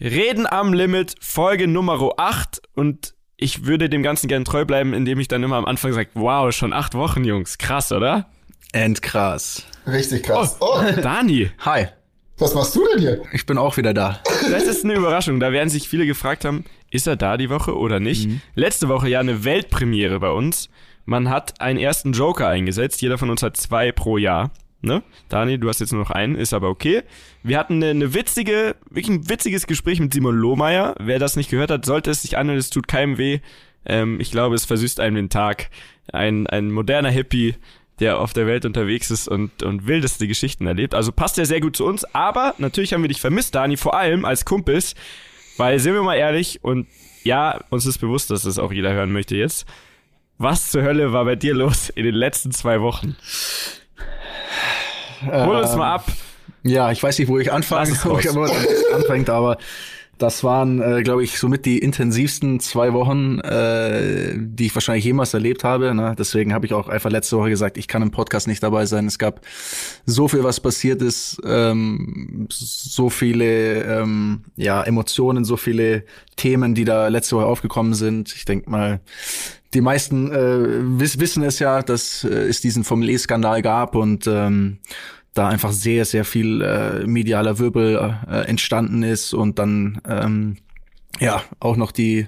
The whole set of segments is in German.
Reden am Limit, Folge Nummer 8 und ich würde dem Ganzen gerne treu bleiben, indem ich dann immer am Anfang sage, wow, schon acht Wochen, Jungs. Krass, oder? Endkrass. Richtig krass. Oh, oh. Dani. Hi. Was machst du denn hier? Ich bin auch wieder da. Das ist eine Überraschung. Da werden sich viele gefragt haben, ist er da die Woche oder nicht? Mhm. Letzte Woche ja eine Weltpremiere bei uns. Man hat einen ersten Joker eingesetzt. Jeder von uns hat zwei pro Jahr. Ne? Dani, du hast jetzt nur noch einen, ist aber okay. Wir hatten eine, eine witzige, wirklich ein witziges Gespräch mit Simon Lohmeier. Wer das nicht gehört hat, sollte es sich anhören, es tut keinem weh. Ähm, ich glaube, es versüßt einem den Tag. Ein, ein moderner Hippie, der auf der Welt unterwegs ist und, und wildeste Geschichten erlebt. Also passt er sehr gut zu uns, aber natürlich haben wir dich vermisst, Dani, vor allem als Kumpels, weil, sind wir mal ehrlich, und ja, uns ist bewusst, dass das auch jeder hören möchte jetzt. Was zur Hölle war bei dir los in den letzten zwei Wochen? Hol uns mal ab. Ja, ich weiß nicht, wo ich anfange, wo ich aber anfängt, aber das waren, äh, glaube ich, somit die intensivsten zwei Wochen, äh, die ich wahrscheinlich jemals erlebt habe. Ne? Deswegen habe ich auch einfach letzte Woche gesagt, ich kann im Podcast nicht dabei sein. Es gab so viel, was passiert ist, ähm, so viele ähm, ja, Emotionen, so viele Themen, die da letzte Woche aufgekommen sind. Ich denke mal, die meisten äh, wiss, wissen es ja, dass äh, es diesen Formel-E-Skandal gab und ähm, da einfach sehr, sehr viel äh, medialer Wirbel äh, entstanden ist und dann ähm, ja auch noch die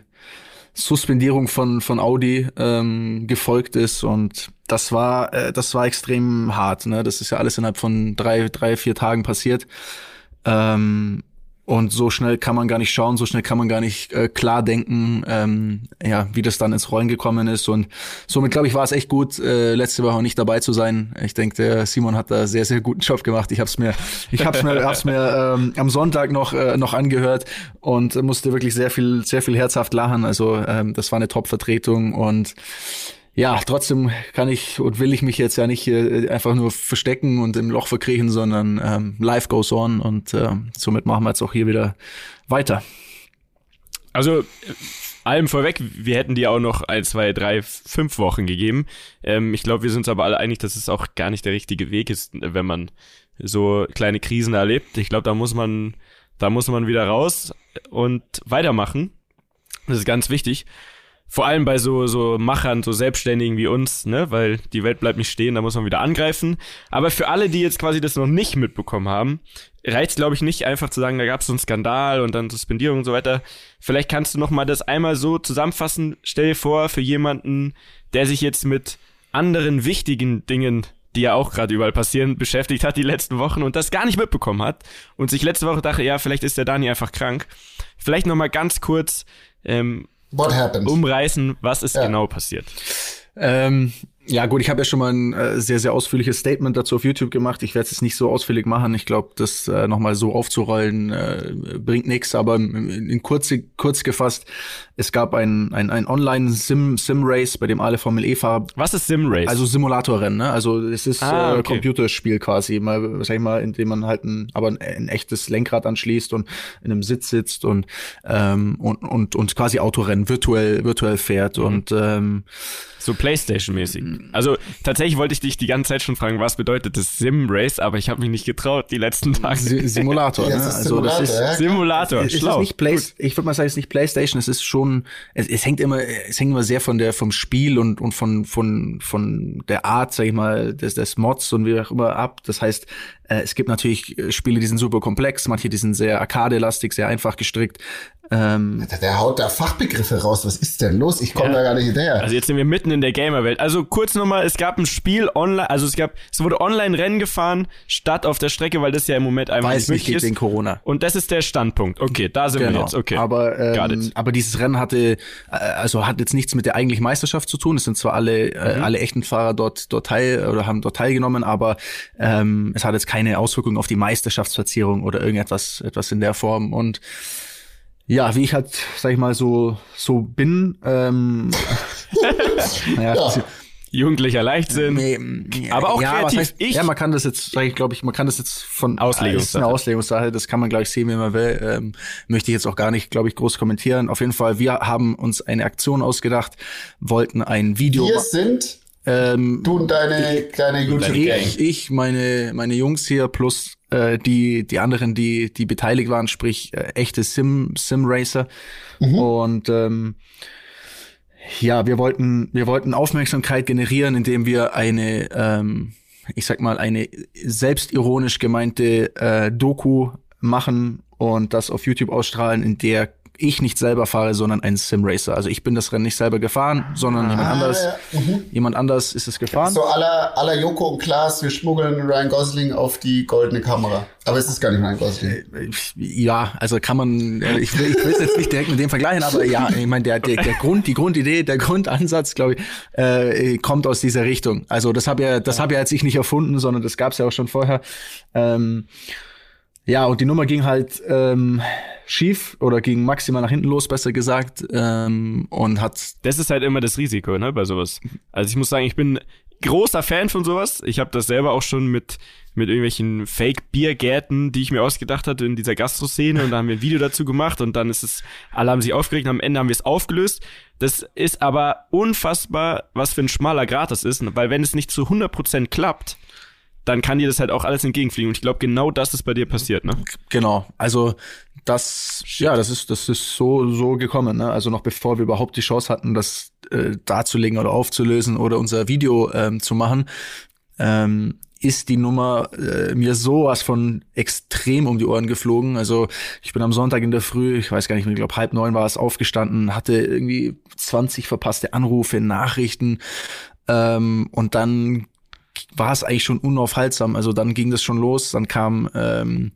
Suspendierung von von Audi ähm, gefolgt ist und das war äh, das war extrem hart. Ne? Das ist ja alles innerhalb von drei drei vier Tagen passiert. Ähm, und so schnell kann man gar nicht schauen, so schnell kann man gar nicht äh, klar denken, ähm, ja, wie das dann ins Rollen gekommen ist. Und somit, glaube ich, war es echt gut, äh, letzte Woche nicht dabei zu sein. Ich denke, der Simon hat da sehr, sehr guten Job gemacht. Ich habe es mir, ich habe mir, hab's mir ähm, am Sonntag noch äh, noch angehört und musste wirklich sehr viel, sehr viel herzhaft lachen. Also ähm, das war eine Top-Vertretung und ja, trotzdem kann ich und will ich mich jetzt ja nicht äh, einfach nur verstecken und im Loch verkriechen, sondern ähm, life goes on und äh, somit machen wir jetzt auch hier wieder weiter. Also allem vorweg, wir hätten dir auch noch ein, zwei, drei, fünf Wochen gegeben. Ähm, ich glaube, wir sind uns aber alle einig, dass es auch gar nicht der richtige Weg ist, wenn man so kleine Krisen erlebt. Ich glaube, da muss man, da muss man wieder raus und weitermachen. Das ist ganz wichtig. Vor allem bei so, so Machern, so Selbstständigen wie uns, ne, weil die Welt bleibt nicht stehen, da muss man wieder angreifen. Aber für alle, die jetzt quasi das noch nicht mitbekommen haben, reicht glaube ich nicht einfach zu sagen, da gab es so einen Skandal und dann Suspendierung und so weiter. Vielleicht kannst du noch mal das einmal so zusammenfassen. Stell dir vor, für jemanden, der sich jetzt mit anderen wichtigen Dingen die ja auch gerade überall passieren, beschäftigt hat die letzten Wochen und das gar nicht mitbekommen hat und sich letzte Woche dachte, ja, vielleicht ist der Dani einfach krank. Vielleicht noch mal ganz kurz, ähm, What happened? umreißen, was ist ja. genau passiert. Ähm, ja, gut, ich habe ja schon mal ein äh, sehr, sehr ausführliches Statement dazu auf YouTube gemacht. Ich werde es jetzt nicht so ausführlich machen. Ich glaube, das äh, nochmal so aufzurollen äh, bringt nichts. Aber in, in kurz, kurz gefasst, es gab ein, ein, ein Online-Sim-Sim-Race, bei dem alle Formel E-Fahrer. Was ist Sim-Race? Also Simulatorrennen, ne? Also es ist ah, okay. äh, Computerspiel quasi, mal, sag ich mal, in dem man halt ein, aber ein, ein echtes Lenkrad anschließt und in einem Sitz sitzt und, ähm, und, und, und quasi Autorennen virtuell, virtuell fährt. Mhm. Und ähm, so Playstation-mäßig. Also tatsächlich wollte ich dich die ganze Zeit schon fragen, was bedeutet das Sim-Race, aber ich habe mich nicht getraut die letzten Tage. Simulator, ne? Also das ist Simulator. Es, es ist nicht Play ich würde mal sagen, es ist nicht Playstation, es ist schon, es, es hängt immer, es hängt immer sehr von der, vom Spiel und, und von, von, von der Art, sag ich mal, des, des Mods und wie auch immer ab. Das heißt, äh, es gibt natürlich äh, Spiele, die sind super komplex, manche, die sind sehr arcade-lastig, sehr einfach gestrickt. Ähm, der, der, haut da Fachbegriffe raus. Was ist denn los? Ich komme ja. da gar nicht hinterher. Also jetzt sind wir mitten in der Gamer-Welt. Also kurz nochmal, es gab ein Spiel online, also es gab, es wurde online Rennen gefahren, statt auf der Strecke, weil das ja im Moment einfach Weiß nicht möglich ist. Corona. Und das ist der Standpunkt. Okay, da sind genau. wir jetzt. Okay. Aber, ähm, aber dieses Rennen hatte, äh, also hat jetzt nichts mit der eigentlichen Meisterschaft zu tun. Es sind zwar alle, äh, mhm. alle echten Fahrer dort, dort teil oder haben dort teilgenommen, aber ähm, es hat jetzt keine Auswirkungen auf die Meisterschaftsplatzierung oder irgendetwas etwas in der Form. Und ja, wie ich halt, sag ich mal, so, so bin, ähm, naja, ja. Jugendlicher Leichtsinn. Nee, aber auch ja, kreativ. Heißt, ich, ja, man kann das jetzt, sag ich, glaube ich, man kann das jetzt von Auslegungssache. eine Auslegungssache, das kann man gleich sehen, wie man will. Ähm, möchte ich jetzt auch gar nicht, glaube ich, groß kommentieren. Auf jeden Fall, wir haben uns eine Aktion ausgedacht, wollten ein Video. Wir sind ähm, du und deine kleine YouTube-Gang. Ich, ich, meine, meine Jungs hier plus äh, die die anderen, die die beteiligt waren, sprich äh, echte Sim Sim Racer. Mhm. Und ähm, ja, wir wollten wir wollten Aufmerksamkeit generieren, indem wir eine ähm, ich sag mal eine selbstironisch gemeinte äh, Doku machen und das auf YouTube ausstrahlen, in der ich nicht selber fahre, sondern ein Simracer. Also ich bin das Rennen nicht selber gefahren, sondern ah, jemand anders. Ja. Mhm. Jemand anders ist es gefahren. So aller aller Joko und Klaas, wir schmuggeln Ryan Gosling auf die goldene Kamera. Aber es ist gar nicht Ryan Gosling. Äh, ja, also kann man, äh, ich will, ich will es jetzt nicht direkt mit dem vergleichen, aber ja, ich meine, der, der, der Grund, die Grundidee, der Grundansatz, glaube ich, äh, kommt aus dieser Richtung. Also das habe ja, das ja. habe ja jetzt ich nicht erfunden, sondern das gab es ja auch schon vorher. Ähm, ja, und die Nummer ging halt ähm, schief oder ging maximal nach hinten los, besser gesagt. Ähm, und hat. Das ist halt immer das Risiko, ne, bei sowas. Also ich muss sagen, ich bin großer Fan von sowas. Ich habe das selber auch schon mit mit irgendwelchen Fake-Biergärten, die ich mir ausgedacht hatte in dieser Gastro-Szene und da haben wir ein Video dazu gemacht und dann ist es, alle haben sich aufgeregt und am Ende haben wir es aufgelöst. Das ist aber unfassbar, was für ein schmaler Grat das ist, weil wenn es nicht zu 100% klappt, dann kann dir das halt auch alles entgegenfliegen. Und ich glaube, genau das ist bei dir passiert, ne? Genau. Also das, ja, das ist, das ist so, so gekommen, ne? Also noch bevor wir überhaupt die Chance hatten, das äh, darzulegen oder aufzulösen oder unser Video ähm, zu machen, ähm, ist die Nummer äh, mir sowas von extrem um die Ohren geflogen. Also ich bin am Sonntag in der Früh, ich weiß gar nicht, ich glaube halb neun war es, aufgestanden, hatte irgendwie 20 verpasste Anrufe, Nachrichten. Ähm, und dann war es eigentlich schon unaufhaltsam. Also dann ging das schon los. Dann kam ähm,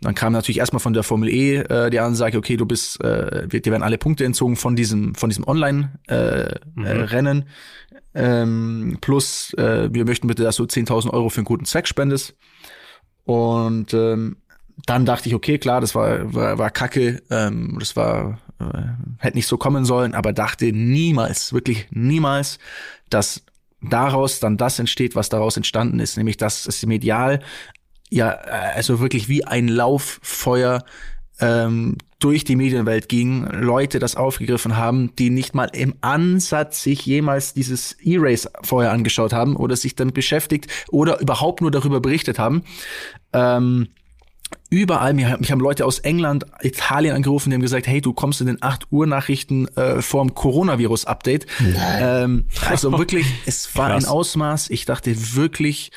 dann kam natürlich erstmal von der Formel E äh, die Ansage, okay, du bist, äh, dir werden alle Punkte entzogen von diesem von diesem Online-Rennen. Äh, mhm. ähm, plus, äh, wir möchten bitte, dass du 10.000 Euro für einen guten Zweck spendest. Und ähm, dann dachte ich, okay, klar, das war, war, war kacke, ähm, das war, äh, hätte nicht so kommen sollen, aber dachte niemals, wirklich niemals, dass daraus dann das entsteht, was daraus entstanden ist, nämlich dass es medial ja also wirklich wie ein Lauffeuer ähm, durch die Medienwelt ging, Leute das aufgegriffen haben, die nicht mal im Ansatz sich jemals dieses E-Race vorher angeschaut haben oder sich damit beschäftigt oder überhaupt nur darüber berichtet haben. Ähm, überall, mich, mich haben Leute aus England, Italien angerufen, die haben gesagt, hey, du kommst in den 8 Uhr Nachrichten äh, vorm Coronavirus-Update. Ähm, also wirklich, es war Krass. ein Ausmaß. Ich dachte wirklich,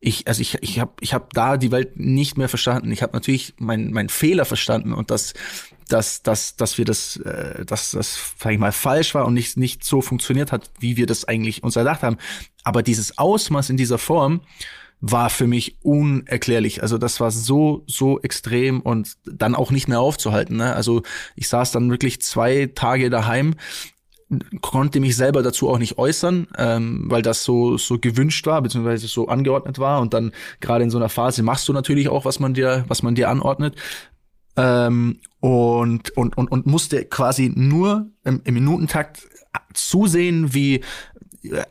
ich, also ich, ich habe ich hab da die Welt nicht mehr verstanden. Ich habe natürlich meinen mein Fehler verstanden und dass, dass, dass, dass wir das, äh, dass das, sag ich mal, falsch war und nicht, nicht so funktioniert hat, wie wir das eigentlich uns erdacht haben. Aber dieses Ausmaß in dieser Form, war für mich unerklärlich. Also das war so, so extrem und dann auch nicht mehr aufzuhalten. Ne? Also ich saß dann wirklich zwei Tage daheim, konnte mich selber dazu auch nicht äußern, ähm, weil das so, so gewünscht war, beziehungsweise so angeordnet war. Und dann gerade in so einer Phase machst du natürlich auch, was man dir, was man dir anordnet. Ähm, und, und, und, und musste quasi nur im, im Minutentakt zusehen, wie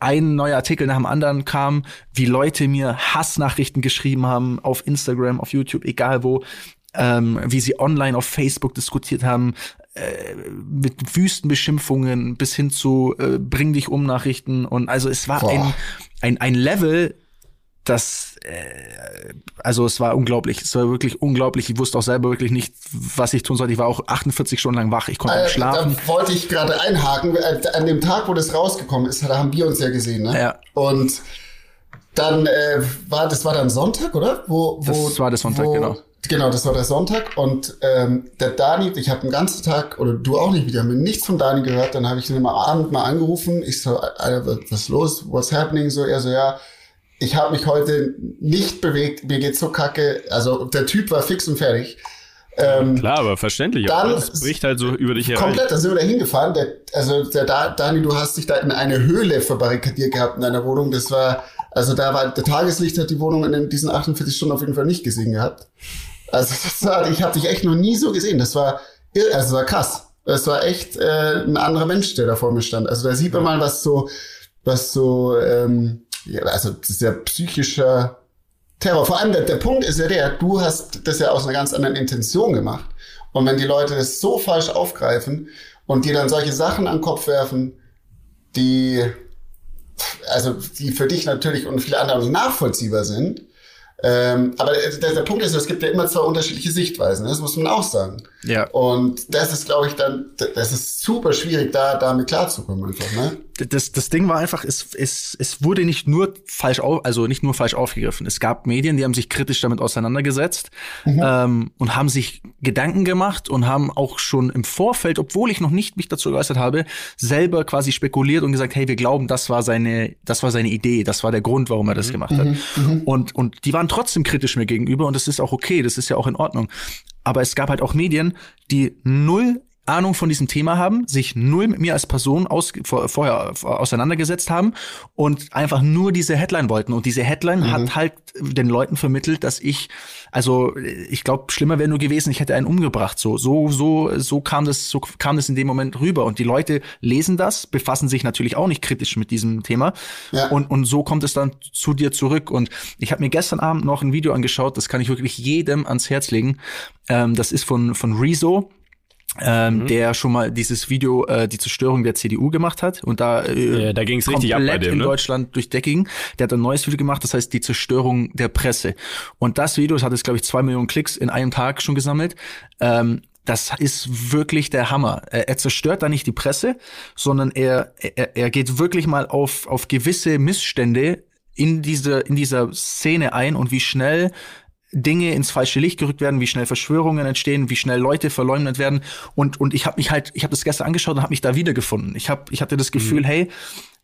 ein neuer Artikel nach dem anderen kam, wie Leute mir Hassnachrichten geschrieben haben auf Instagram, auf YouTube, egal wo, ähm, wie sie online auf Facebook diskutiert haben, äh, mit Wüstenbeschimpfungen bis hin zu äh, Bring dich um Nachrichten und also es war ein, ein, ein Level, das, äh, also es war unglaublich. Es war wirklich unglaublich. Ich wusste auch selber wirklich nicht, was ich tun sollte. Ich war auch 48 Stunden lang wach. Ich konnte äh, nicht schlafen. Da wollte ich gerade einhaken. Äh, an dem Tag, wo das rausgekommen ist, da haben wir uns ja gesehen, ne? Ja. Und dann äh, war das war dann Sonntag, oder? Wo, wo das war der Sonntag, wo, genau. Genau, das war der Sonntag und ähm, der Dani, ich habe den ganzen Tag oder du auch nicht, wir haben nichts von Dani gehört. Dann habe ich ihn am Abend mal angerufen. Ich so, Alter, was ist los? What's happening? So er so ja ich habe mich heute nicht bewegt, mir geht's so kacke. Also der Typ war fix und fertig. Ähm, Klar, aber verständlich. Dann das bricht halt so über dich herein. Komplett, da sind wir da hingefahren. Der, also der Dani, du hast dich da in eine Höhle verbarrikadiert gehabt in deiner Wohnung. Das war, also da war der Tageslicht hat die Wohnung in diesen 48 Stunden auf jeden Fall nicht gesehen gehabt. Also das war, ich habe dich echt noch nie so gesehen. Das war, also das war krass. Das war echt äh, ein anderer Mensch, der da vor mir stand. Also da sieht man mal, was so, was so ähm, ja, also das ist ja psychischer Terror. Vor allem der, der Punkt ist ja der, du hast das ja aus einer ganz anderen Intention gemacht. Und wenn die Leute das so falsch aufgreifen und dir dann solche Sachen an den Kopf werfen, die, also die für dich natürlich und viele andere nachvollziehbar sind, Ähm, aber der, der Punkt ist, es gibt ja immer zwei unterschiedliche Sichtweisen, ne? das muss man auch sagen. Ja. Und das ist, glaube ich, dann, das ist super schwierig, da damit klarzukommen einfach, ne? Das, das Ding war einfach, es, es, es wurde nicht nur falsch auf, also nicht nur falsch aufgegriffen. Es gab Medien, die haben sich kritisch damit auseinandergesetzt mhm. ähm, und haben sich Gedanken gemacht und haben auch schon im Vorfeld, obwohl ich noch nicht mich dazu geäußert habe, selber quasi spekuliert und gesagt, hey, wir glauben, das war seine, das war seine Idee, das war der Grund, warum er das mhm. gemacht hat. Mhm. mhm. Und, und die waren trotzdem kritisch mir gegenüber und das ist auch okay, das ist ja auch in Ordnung. Aber es gab halt auch Medien, die null Ahnung von diesem Thema haben, sich null mit mir als Person aus, vor, vorher auseinandergesetzt haben und einfach nur diese Headline wollten. Und diese Headline mhm. hat halt den Leuten vermittelt, dass ich, also ich glaube, schlimmer wäre nur gewesen, ich hätte einen umgebracht. So, so, so, so kam das, so kam das in dem Moment rüber. Und die Leute lesen das, befassen sich natürlich auch nicht kritisch mit diesem Thema. Ja. Und, und so kommt es dann zu dir zurück. Und ich habe mir gestern Abend noch ein Video angeschaut, das kann ich wirklich jedem ans Herz legen. Ähm, das ist von, von Rezo ähm, mhm. der schon mal dieses Video äh, die Zerstörung der CDU gemacht hat und da äh, ja, da ging es richtig ab bei dem, in ne? Deutschland durch Decking. Der hat ein neues Video gemacht, das heißt die Zerstörung der Presse. Und das Video, das hat jetzt glaube ich zwei Millionen Klicks in einem Tag schon gesammelt. Ähm, das ist wirklich der Hammer. Er, er zerstört da nicht die Presse, sondern er, er, er geht wirklich mal auf, auf gewisse Missstände in diese in dieser Szene ein und wie schnell Dinge ins falsche Licht gerückt werden, wie schnell Verschwörungen entstehen, wie schnell Leute verleumdet werden und und ich habe mich halt, ich habe das gestern angeschaut und habe mich da wiedergefunden. Ich habe, ich hatte das Gefühl, mhm. hey,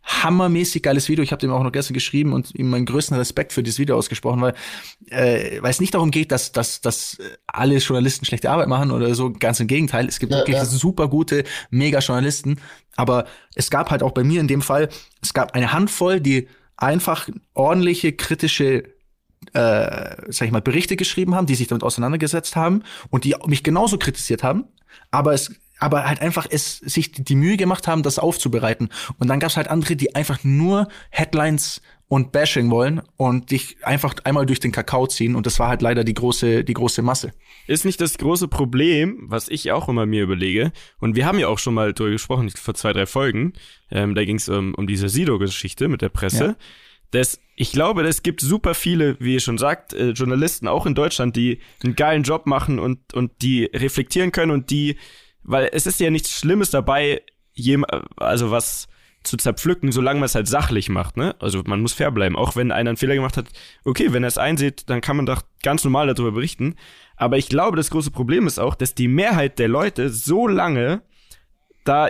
hammermäßig geiles Video. Ich habe dem auch noch gestern geschrieben und ihm meinen größten Respekt für dieses Video ausgesprochen, weil äh, weil es nicht darum geht, dass dass dass alle Journalisten schlechte Arbeit machen oder so. Ganz im Gegenteil, es gibt ja, wirklich ja. super gute, mega Journalisten. Aber es gab halt auch bei mir in dem Fall, es gab eine Handvoll, die einfach ordentliche kritische äh, sag ich mal, Berichte geschrieben haben, die sich damit auseinandergesetzt haben und die mich genauso kritisiert haben, aber es aber halt einfach es sich die Mühe gemacht haben, das aufzubereiten. Und dann gab's halt andere, die einfach nur Headlines und Bashing wollen und dich einfach einmal durch den Kakao ziehen. Und das war halt leider die große, die große Masse. Ist nicht das große Problem, was ich auch immer mir überlege, und wir haben ja auch schon mal drüber gesprochen, vor zwei, drei Folgen, ähm, da ging es um, um diese Sido-Geschichte mit der Presse. Ja das, ich glaube, es gibt super viele, wie ihr schon sagt, äh, Journalisten auch in Deutschland, die einen geilen Job machen und, und die reflektieren können und die, weil es ist ja nichts Schlimmes dabei, jem, also was zu zerpflücken, solange man es halt sachlich macht, ne? Also man muss fair bleiben. Auch wenn einer einen Fehler gemacht hat, okay, wenn er es einsieht, dann kann man doch ganz normal darüber berichten. Aber ich glaube, das große Problem ist auch, dass die Mehrheit der Leute so lange da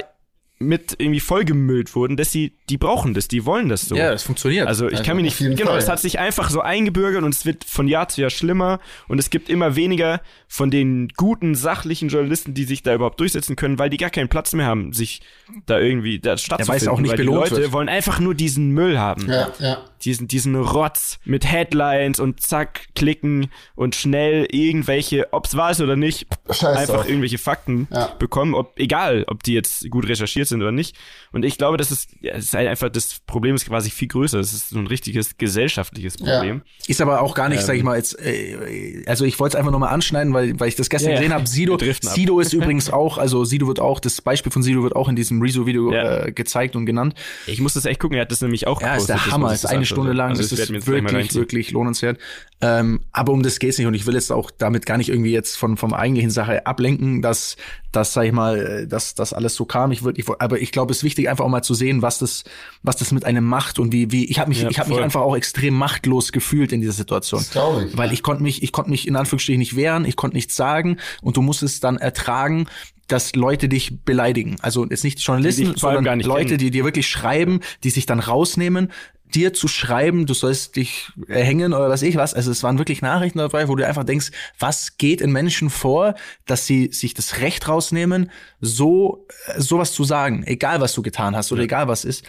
mit irgendwie vollgemüllt wurden, dass sie, die brauchen das, die wollen das so. Ja, das funktioniert. Also ich also kann mir nicht, genau, Fall. es hat sich einfach so eingebürgert und es wird von Jahr zu Jahr schlimmer und es gibt immer weniger von den guten, sachlichen Journalisten, die sich da überhaupt durchsetzen können, weil die gar keinen Platz mehr haben, sich da irgendwie da stattzufinden. Ja, auch nicht weil die Leute wird. wollen einfach nur diesen Müll haben. Ja, ja. Diesen, diesen Rotz mit Headlines und zack, klicken und schnell irgendwelche, ob's wahr ist oder nicht, Scheiß einfach auf. irgendwelche Fakten ja. bekommen, ob, egal, ob die jetzt gut recherchiert sind oder nicht. Und ich glaube, das ist, ja, es ist halt einfach, das Problem ist quasi viel größer. Das ist so ein richtiges gesellschaftliches Problem. Ja. Ist aber auch gar nicht, ähm, sag ich mal, jetzt, äh, also ich wollte es einfach nur mal anschneiden, weil, weil ich das gestern ja, gesehen habe. Sido, Sido ist übrigens auch, also Sido wird auch, das Beispiel von Sido wird auch in diesem Rezo-Video äh, gezeigt und genannt. Ich muss das echt gucken, er hat das nämlich auch Ja, ist der Hammer, ist eine Stunde lang, also das, das ist wirklich, wirklich lohnenswert. Ähm, aber um das geht's nicht und ich will jetzt auch damit gar nicht irgendwie jetzt von vom eigentlichen Sache ablenken, dass dass sag ich mal, dass das alles so kam. Ich würde, ich, aber ich glaube, es ist wichtig einfach auch mal zu sehen, was das was das mit einem macht und wie wie ich habe mich ja, ich habe mich einfach auch extrem machtlos gefühlt in dieser Situation, das ich, weil ich konnte mich ich konnte mich in Anführungsstrichen nicht wehren, ich konnte nichts sagen und du musst es dann ertragen, dass Leute dich beleidigen. Also jetzt nicht Journalisten, sondern Leute, kennen. die dir wirklich schreiben, die sich dann rausnehmen, dir zu schreiben, du sollst dich hängen oder was ich was. Also es waren wirklich Nachrichten dabei, wo du einfach denkst, was geht in Menschen vor, dass sie sich das Recht rausnehmen, so sowas zu sagen, egal was du getan hast oder ja. egal was ist.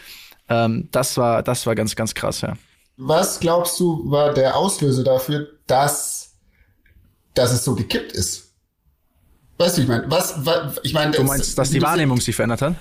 Ähm, das war das war ganz ganz krass, ja. Was glaubst du war der Auslöser dafür, dass dass es so gekippt ist? Weißt du, ich meine, was, was ich meine, du meinst, dass die Wahrnehmung sich verändert hat?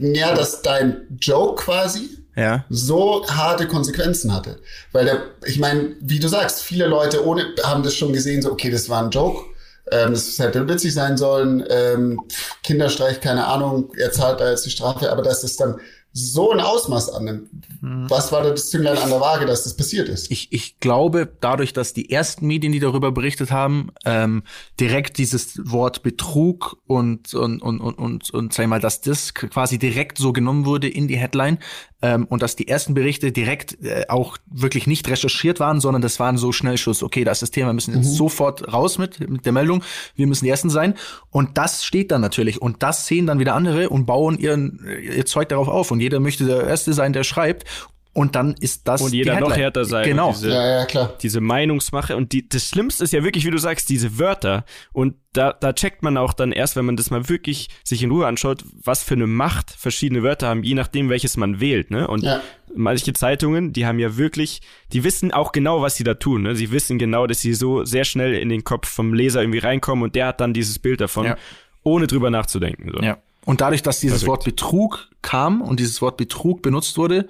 Ja, dass dein Joke quasi ja. so harte Konsequenzen hatte. Weil der, ich meine, wie du sagst, viele Leute ohne haben das schon gesehen, so, okay, das war ein Joke. Ähm, das hätte witzig sein sollen. Ähm, Kinderstreich, keine Ahnung, er zahlt da jetzt die Strafe, aber dass das dann so ein Ausmaß annimmt. Hm. Was war da das Zünglein an der Waage, dass das passiert ist? Ich, ich glaube, dadurch, dass die ersten Medien, die darüber berichtet haben, ähm, direkt dieses Wort Betrug und, und, und, und, und, und sag ich mal, dass das quasi direkt so genommen wurde in die Headline, ähm, und dass die ersten Berichte direkt äh, auch wirklich nicht recherchiert waren, sondern das waren so Schnellschuss. Okay, das ist das Thema, wir müssen jetzt mhm. sofort raus mit, mit der Meldung, wir müssen die Ersten sein. Und das steht dann natürlich. Und das sehen dann wieder andere und bauen ihren, ihr Zeug darauf auf. Und jeder möchte der Erste sein, der schreibt. Und dann ist das. Und jeder noch härter sein. Genau. Diese, ja, ja, klar. diese Meinungsmache. Und die, das Schlimmste ist ja wirklich, wie du sagst, diese Wörter. Und da, da checkt man auch dann erst, wenn man das mal wirklich sich in Ruhe anschaut, was für eine Macht verschiedene Wörter haben, je nachdem, welches man wählt. Ne? Und ja. manche Zeitungen, die haben ja wirklich, die wissen auch genau, was sie da tun. Ne? Sie wissen genau, dass sie so sehr schnell in den Kopf vom Leser irgendwie reinkommen und der hat dann dieses Bild davon, ja. ohne drüber nachzudenken. So. Ja. Und dadurch, dass dieses Perfekt. Wort Betrug kam und dieses Wort Betrug benutzt wurde,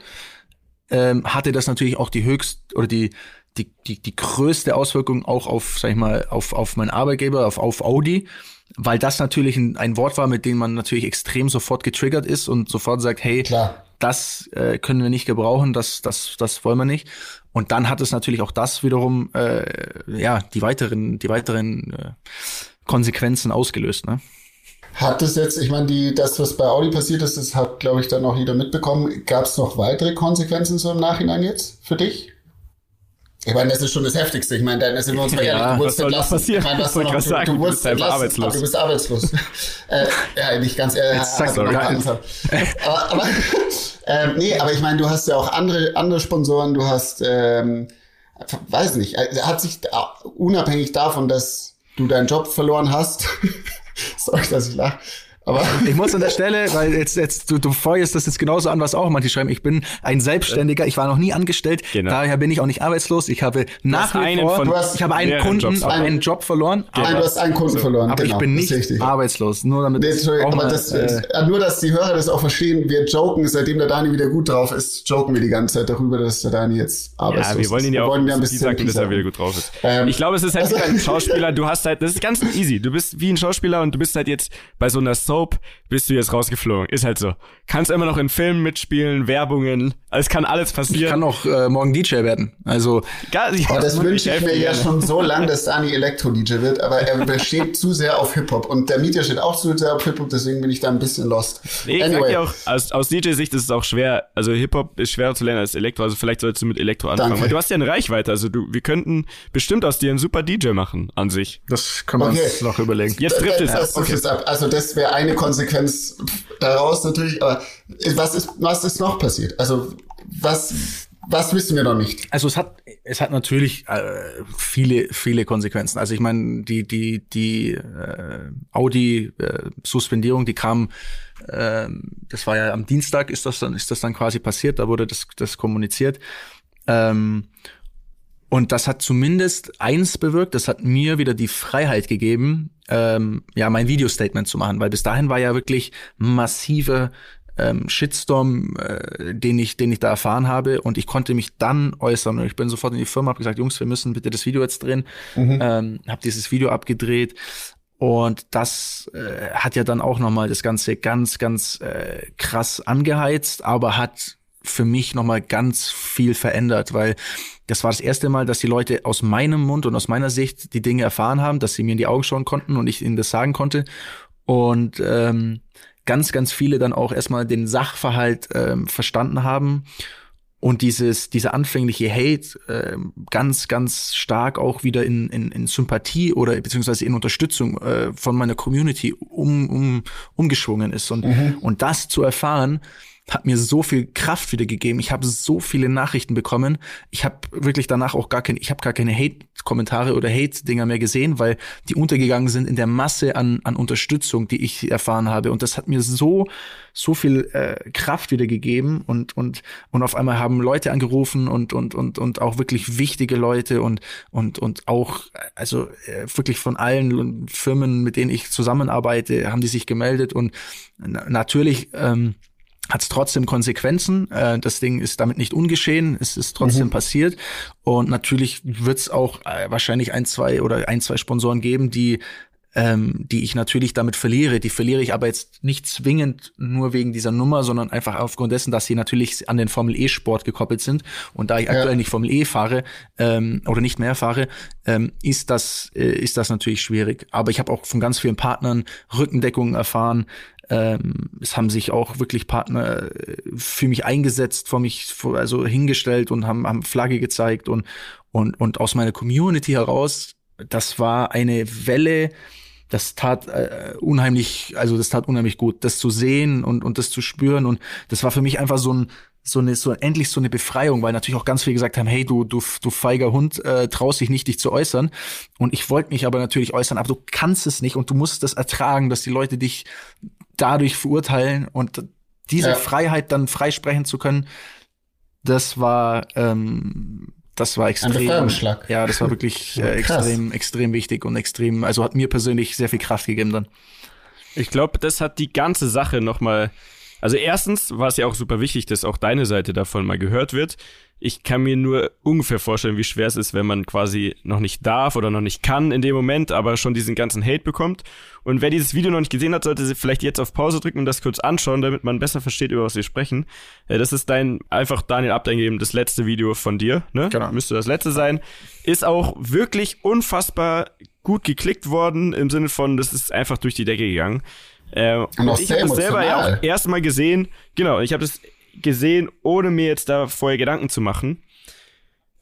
ähm, hatte das natürlich auch die höchst oder die die, die, die größte Auswirkung auch auf, sag ich mal, auf, auf meinen Arbeitgeber, auf, auf Audi, weil das natürlich ein, ein Wort war, mit dem man natürlich extrem sofort getriggert ist und sofort sagt, hey, Klar. das äh, können wir nicht gebrauchen, das, das, das wollen wir nicht. Und dann hat es natürlich auch das wiederum, äh, ja, die weiteren, die weiteren äh, Konsequenzen ausgelöst, ne? Hat es jetzt, ich meine, die, das, was bei Audi passiert ist, das hat, glaube ich, dann auch jeder mitbekommen. Gab es noch weitere Konsequenzen so im Nachhinein jetzt für dich? Ich meine, das ist schon das Heftigste. Ich meine, dann sind wir uns mal ehrlich, du wurdest entlassen. Ich meine, was noch, du, sagen, du, wurdest du bist arbeitslos. du bist arbeitslos. äh, ja, nicht ganz ehrlich. Äh, aber, aber, ähm, nee, aber ich meine, du hast ja auch andere, andere Sponsoren, du hast, ähm, weiß nicht, äh, hat sich unabhängig davon, dass du deinen Job verloren hast, Sorry, dass ich lache. Aber ich muss an der Stelle, weil jetzt, jetzt du, du feuerst das jetzt genauso an, was auch manche schreiben. Ich bin ein Selbstständiger, ich war noch nie angestellt, genau. daher bin ich auch nicht arbeitslos. Ich habe nach wie vor, ich habe einen Kunden, einen Job verloren. Genau. Aber, du hast einen Kunden verloren. Aber genau, ich bin nicht arbeitslos. Nur damit. Nee, aber mal, das, äh, nur, dass die Hörer das auch verstehen. Wir joken, seitdem der Dani wieder gut drauf ist, joken wir die ganze Zeit darüber, dass der Dani jetzt arbeitslos ist. Ja, wir wollen ihn ja auch, wollen ein bisschen sagen, dass er wieder gut drauf ist. Ähm, ich glaube, es ist halt also, ein Schauspieler. Du hast halt, das ist ganz easy. Du bist wie ein Schauspieler und du bist halt jetzt bei so einer Soap, bist du jetzt rausgeflogen. Ist halt so. Kannst immer noch in Filmen mitspielen, Werbungen. Es kann alles passieren. Ich kann auch äh, morgen DJ werden. Also. Gar, ja, oh, das wünsche ich mir ja schon so lange, dass Dani Elektro-DJ wird, aber er besteht zu sehr auf Hip-Hop. Und der Mieter steht auch zu sehr auf Hip-Hop, deswegen bin ich da ein bisschen lost. Nee, anyway. auch, aus, aus DJ-Sicht ist es auch schwer. Also Hip-Hop ist schwerer zu lernen als Elektro. Also vielleicht solltest du mit Elektro anfangen. Danke. Weil du hast ja eine Reichweite. Also du, wir könnten bestimmt aus dir einen super DJ machen an sich. Das kann man okay. uns noch überlegen. Jetzt trifft es ab. Okay. ab. Also das wäre eine Konsequenz daraus natürlich, aber was ist, was ist noch passiert? Also, was, was wissen wir noch nicht? Also es hat, es hat natürlich äh, viele, viele Konsequenzen. Also ich meine, die, die, die äh, Audi-Suspendierung, äh, die kam, äh, das war ja am Dienstag, ist das dann, ist das dann quasi passiert. Da wurde das, das kommuniziert. Ähm, und das hat zumindest eins bewirkt, das hat mir wieder die Freiheit gegeben, ähm, ja, mein Video-Statement zu machen, weil bis dahin war ja wirklich massive ähm, Shitstorm, äh, den ich, den ich da erfahren habe, und ich konnte mich dann äußern. Und ich bin sofort in die Firma, habe gesagt, Jungs, wir müssen bitte das Video jetzt drehen. Mhm. Ähm, habe dieses Video abgedreht. Und das äh, hat ja dann auch nochmal das Ganze ganz, ganz äh, krass angeheizt, aber hat für mich nochmal ganz viel verändert, weil das war das erste Mal, dass die Leute aus meinem Mund und aus meiner Sicht die Dinge erfahren haben, dass sie mir in die Augen schauen konnten und ich ihnen das sagen konnte. Und ähm, ganz, ganz viele dann auch erstmal den Sachverhalt ähm, verstanden haben und dieses, diese anfängliche Hate äh, ganz, ganz stark auch wieder in, in, in Sympathie oder beziehungsweise in Unterstützung äh, von meiner Community um, um, umgeschwungen ist. Und, mhm. und das zu erfahren, hat mir so viel Kraft wieder gegeben. Ich habe so viele Nachrichten bekommen. Ich habe wirklich danach auch gar keine, ich habe gar keine Hate-Kommentare oder Hate-Dinger mehr gesehen, weil die untergegangen sind in der Masse an, an Unterstützung, die ich erfahren habe. Und das hat mir so, so viel äh, Kraft wieder gegeben. Und, und, und auf einmal haben Leute angerufen und, und, und, und auch wirklich wichtige Leute und, und, und auch, also äh, wirklich von allen Firmen, mit denen ich zusammenarbeite, haben die sich gemeldet. Und natürlich, ähm, hat es trotzdem Konsequenzen. Äh, das Ding ist damit nicht ungeschehen, es ist trotzdem mhm. passiert. Und natürlich wird es auch äh, wahrscheinlich ein, zwei oder ein, zwei Sponsoren geben, die ähm, die ich natürlich damit verliere. Die verliere ich aber jetzt nicht zwingend nur wegen dieser Nummer, sondern einfach aufgrund dessen, dass sie natürlich an den Formel E-Sport gekoppelt sind. Und da ich ja. aktuell nicht Formel E fahre ähm, oder nicht mehr fahre, ähm, ist das äh, ist das natürlich schwierig. Aber ich habe auch von ganz vielen Partnern Rückendeckungen erfahren. Ähm, es haben sich auch wirklich Partner äh, für mich eingesetzt, vor mich also hingestellt und haben, haben Flagge gezeigt und und und aus meiner Community heraus das war eine Welle, das tat äh, unheimlich, also das tat unheimlich gut, das zu sehen und, und das zu spüren. Und das war für mich einfach so ein, so eine, so endlich so eine Befreiung, weil natürlich auch ganz viele gesagt haben, hey, du, du, du feiger Hund, äh, traust dich nicht, dich zu äußern. Und ich wollte mich aber natürlich äußern, aber du kannst es nicht und du musst das ertragen, dass die Leute dich dadurch verurteilen und diese ja. Freiheit dann freisprechen zu können, das war ähm, das war extrem. Ja, das war wirklich äh, extrem, extrem wichtig und extrem, also hat mir persönlich sehr viel Kraft gegeben dann. Ich glaube, das hat die ganze Sache nochmal. Also erstens war es ja auch super wichtig, dass auch deine Seite davon mal gehört wird ich kann mir nur ungefähr vorstellen, wie schwer es ist, wenn man quasi noch nicht darf oder noch nicht kann in dem Moment, aber schon diesen ganzen Hate bekommt. Und wer dieses Video noch nicht gesehen hat, sollte sie vielleicht jetzt auf Pause drücken und das kurz anschauen, damit man besser versteht, über was wir sprechen. Äh, das ist dein, einfach Daniel Abdeingeben, das letzte Video von dir, ne? Genau. Müsste das letzte sein. Ist auch wirklich unfassbar gut geklickt worden, im Sinne von, das ist einfach durch die Decke gegangen. Äh, und, und ich habe das selber ja auch erstmal gesehen, genau, ich habe das gesehen, ohne mir jetzt da vorher Gedanken zu machen.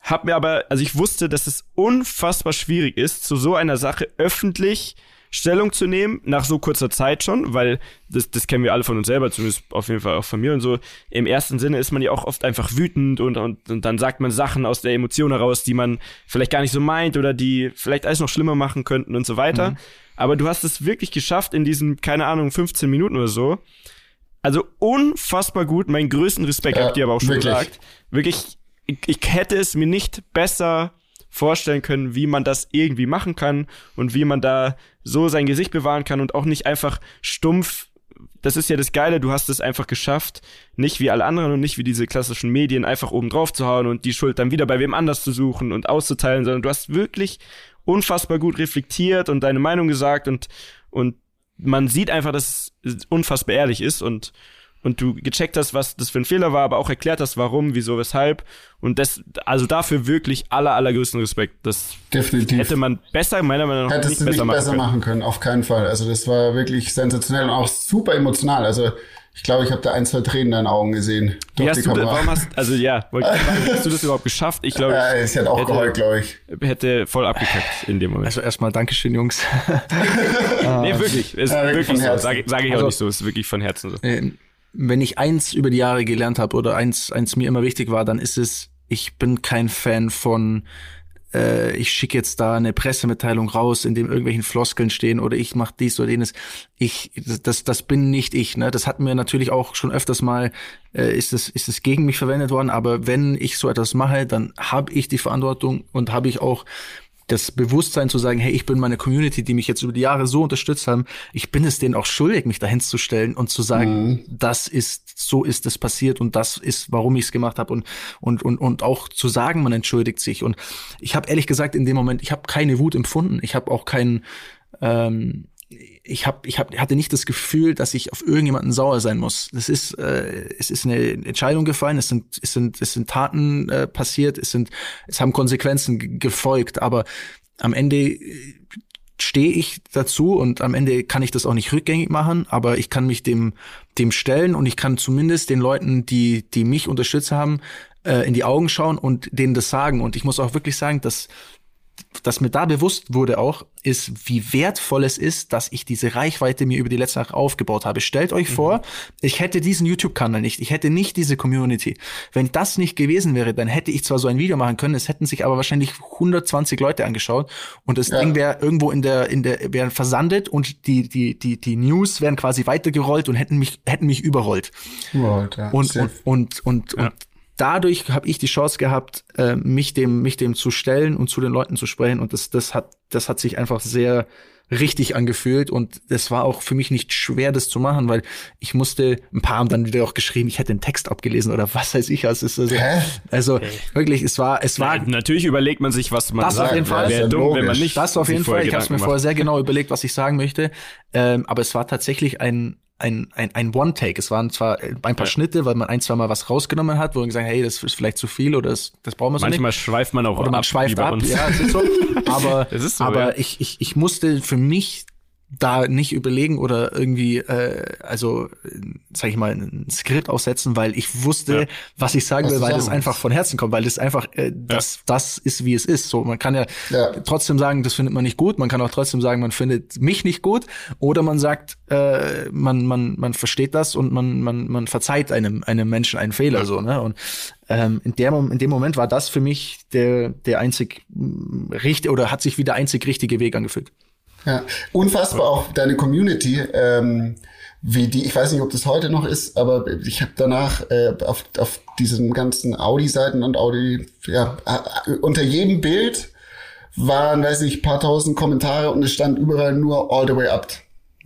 Hab mir aber, also ich wusste, dass es unfassbar schwierig ist, zu so einer Sache öffentlich Stellung zu nehmen, nach so kurzer Zeit schon, weil das, das kennen wir alle von uns selber, zumindest auf jeden Fall auch von mir und so. Im ersten Sinne ist man ja auch oft einfach wütend und, und, und dann sagt man Sachen aus der Emotion heraus, die man vielleicht gar nicht so meint oder die vielleicht alles noch schlimmer machen könnten und so weiter. Mhm. Aber du hast es wirklich geschafft in diesen, keine Ahnung, 15 Minuten oder so, also unfassbar gut. Meinen größten Respekt, ja, habt ihr aber auch schon wirklich. gesagt. Wirklich, ich, ich hätte es mir nicht besser vorstellen können, wie man das irgendwie machen kann und wie man da so sein Gesicht bewahren kann und auch nicht einfach stumpf. Das ist ja das Geile, du hast es einfach geschafft, nicht wie alle anderen und nicht wie diese klassischen Medien einfach oben drauf zu hauen und die Schuld dann wieder bei wem anders zu suchen und auszuteilen, sondern du hast wirklich unfassbar gut reflektiert und deine Meinung gesagt und, und man sieht einfach, dass es unfassbar ehrlich ist und und du gecheckt hast, was das für ein Fehler war, aber auch erklärt hast, warum, wieso, weshalb. Und das, also dafür wirklich aller, allergrößten Respekt. Das Definitiv. hätte man besser, meiner Meinung nach, Hättest nicht, besser, nicht machen, besser können. machen können. Auf keinen Fall. Also das war wirklich sensationell und auch super emotional. Also ich glaube, ich habe da ein, zwei Tränen in deinen Augen gesehen. Wie hast du, warum hast, also ja, hast du das überhaupt geschafft? Ich glaube, ja, es hat auch hätte, geheult, glaube ich. Hätte voll abgekackt in dem Moment. Also erstmal Dankeschön, Jungs. nee, wirklich. Ist ja, wirklich, wirklich so. Sage sag ich also, auch nicht so. Ist wirklich von Herzen so. Wenn ich eins über die Jahre gelernt habe oder eins, eins mir immer wichtig war, dann ist es, ich bin kein Fan von äh, ich schicke jetzt da eine Pressemitteilung raus, in dem irgendwelchen Floskeln stehen oder ich mache dies oder jenes. Ich, das, das bin nicht ich. Ne? Das hat mir natürlich auch schon öfters mal, äh, ist es ist es gegen mich verwendet worden. Aber wenn ich so etwas mache, dann habe ich die Verantwortung und habe ich auch das Bewusstsein zu sagen, hey, ich bin meine Community, die mich jetzt über die Jahre so unterstützt haben, ich bin es denen auch schuldig, mich dahin zu stellen und zu sagen, mhm. das ist, so ist es passiert und das ist, warum ich es gemacht habe und, und, und, und auch zu sagen, man entschuldigt sich. Und ich habe ehrlich gesagt in dem Moment, ich habe keine Wut empfunden, ich habe auch keinen, ähm, ich hab, ich hab, hatte nicht das Gefühl, dass ich auf irgendjemanden sauer sein muss. Das ist, äh, es ist eine Entscheidung gefallen, es sind, es sind, es sind Taten äh, passiert, es sind, es haben Konsequenzen gefolgt, aber am Ende äh, stehe ich dazu und am Ende kann ich das auch nicht rückgängig machen, aber ich kann mich dem, dem stellen und ich kann zumindest den Leuten, die, die mich unterstützt haben, äh, in die Augen schauen und denen das sagen. Und ich muss auch wirklich sagen, dass dass mir da bewusst wurde auch, ist, wie wertvoll es ist, dass ich diese Reichweite mir über die letzten Jahre aufgebaut habe. Stellt euch mhm. vor, ich hätte diesen YouTube-Kanal nicht, ich hätte nicht diese Community. Wenn das nicht gewesen wäre, dann hätte ich zwar so ein Video machen können, es hätten sich aber wahrscheinlich 120 Leute angeschaut und das ja. Ding wäre irgendwo in der, in der, wäre versandet und die, die, die, die News wären quasi weitergerollt und hätten mich, hätten mich überrollt. Überrollt, ja. Und, und, und, und, ja. und dadurch habe ich die Chance gehabt, äh, mich dem, mich dem zu stellen und zu den Leuten zu sprechen. Und das, das hat, das hat sich einfach sehr richtig angefühlt und es war auch für mich nicht schwer, das zu machen, weil ich musste, ein paar haben dann wieder auch geschrieben, ich hätte den Text abgelesen oder was weiß ich, also, also, also okay. wirklich, es war, es war. Nein, natürlich überlegt man sich, was man das sagt. auf jeden Fall. Wäre dumm, wenn man nicht. Das auf jeden Fall. Ich habe mir vorher sehr genau überlegt, was ich sagen möchte, ähm, aber es war tatsächlich ein ein, ein, ein One-Take. Es waren zwar ein paar ja. Schnitte, weil man ein, zwei Mal was rausgenommen hat, wo man gesagt hat, hey, das ist vielleicht zu viel oder das, das brauchen wir so Manchmal nicht. schweift man auch Oder man ab, schweift ab, ja, das ist so. Aber, so, aber ja. ich, ich, ich musste für mich da nicht überlegen oder irgendwie, äh, also sag ich mal, ein Skript aufsetzen, weil ich wusste, ja. was ich sagen will, weil das einfach von Herzen kommt, weil das einfach, äh, das, ja. das ist, wie es ist. So, man kann ja, ja, trotzdem sagen, das findet man nicht gut, man kann auch trotzdem sagen, man findet mich nicht gut, oder man sagt, äh, man, man, man versteht das und man, man, man verzeiht einem, einem Menschen einen Fehler, so, ne? Und ähm, in, der, in dem Moment war das für mich der, der einzig richtig oder hat sich wie der einzig richtige Weg angefühlt. Ja, unfassbar auch deine Community. Ähm, wie die, ich weiß nicht, ob das heute noch ist, aber ich habe danach äh, auf, auf diesen ganzen Audi-Seiten und Audi, ja, äh, unter jedem Bild waren, weiß ich, paar tausend Kommentare und es stand überall nur all the way up.